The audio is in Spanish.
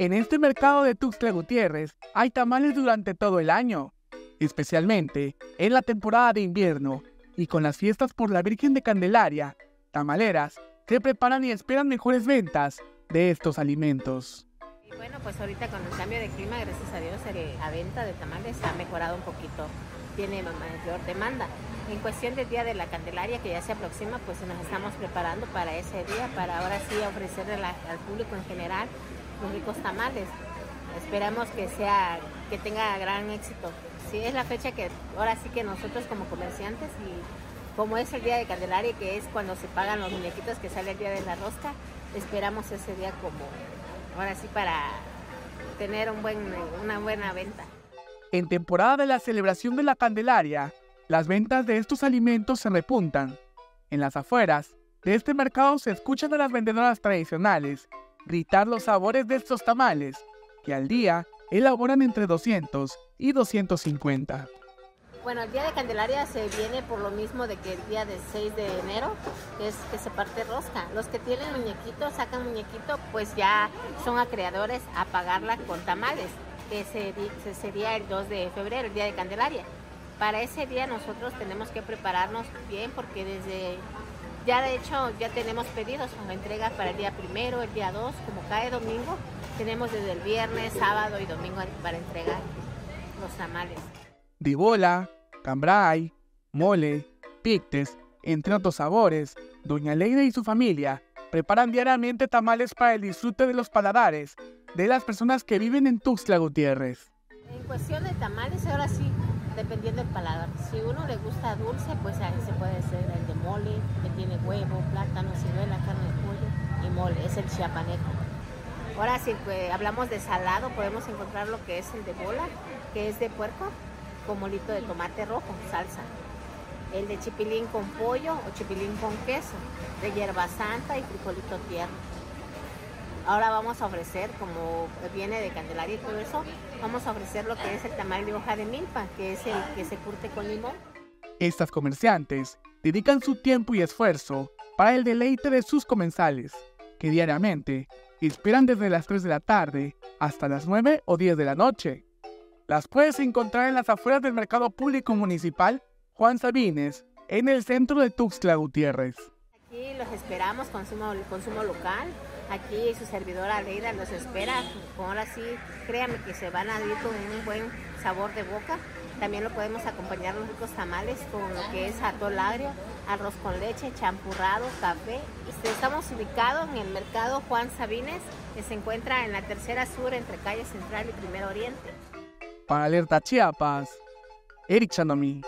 En este mercado de Tuxtla Gutiérrez hay tamales durante todo el año, especialmente en la temporada de invierno y con las fiestas por la Virgen de Candelaria, tamaleras se preparan y esperan mejores ventas de estos alimentos. Y bueno, pues ahorita con el cambio de clima, gracias a Dios, la venta de tamales ha mejorado un poquito, tiene mayor demanda. En cuestión del Día de la Candelaria, que ya se aproxima, pues nos estamos preparando para ese día, para ahora sí ofrecerle al público en general los ricos tamales. Esperamos que sea, que tenga gran éxito. Sí, es la fecha que ahora sí que nosotros como comerciantes y como es el día de Candelaria, que es cuando se pagan los muñequitos que sale el día de la rosca, esperamos ese día como ahora sí para tener un buen, una buena venta. En temporada de la celebración de la Candelaria, las ventas de estos alimentos se repuntan. En las afueras de este mercado se escuchan a las vendedoras tradicionales gritar los sabores de estos tamales, que al día elaboran entre 200 y 250. Bueno, el día de Candelaria se viene por lo mismo de que el día de 6 de enero, es que se parte rosca. Los que tienen muñequitos, sacan muñequito, pues ya son acreedores a pagarla con tamales, que sería el 2 de febrero, el día de Candelaria. Para ese día nosotros tenemos que prepararnos bien porque desde ya de hecho ya tenemos pedidos con entrega para el día primero, el día 2, como cae domingo, tenemos desde el viernes, sábado y domingo para entregar los tamales. Dibola, cambray, mole, pictes, entre otros sabores, Doña Leida y su familia preparan diariamente tamales para el disfrute de los paladares de las personas que viven en Tuxtla Gutiérrez. En cuestión de tamales, ahora sí, dependiendo del paladar. Si uno le gusta dulce, pues ahí se puede hacer el de mole, que tiene huevo, plátano, ciruela, carne de pollo y mole, es el chiapaneco. Ahora si hablamos de salado, podemos encontrar lo que es el de bola, que es de puerco, con molito de tomate rojo, salsa. El de chipilín con pollo o chipilín con queso, de hierba santa y frijolito tierno. Ahora vamos a ofrecer, como viene de Candelaria y todo eso, vamos a ofrecer lo que es el tamal de hoja de milpa, que es el que se curte con limón. Estas comerciantes dedican su tiempo y esfuerzo para el deleite de sus comensales, que diariamente esperan desde las 3 de la tarde hasta las 9 o 10 de la noche. Las puedes encontrar en las afueras del Mercado Público Municipal Juan Sabines, en el centro de Tuxtla Gutiérrez. Los esperamos, consumo, consumo local, Aquí su servidora Leida los espera. Ahora sí, créanme que se van a ir con un buen sabor de boca. También lo podemos acompañar los ricos tamales con lo que es atol agrio, arroz con leche, champurrado, café. Este, estamos ubicados en el mercado Juan Sabines, que se encuentra en la tercera sur entre calle Central y Primer Oriente. Para Alerta Chiapas, Eric Chandomí.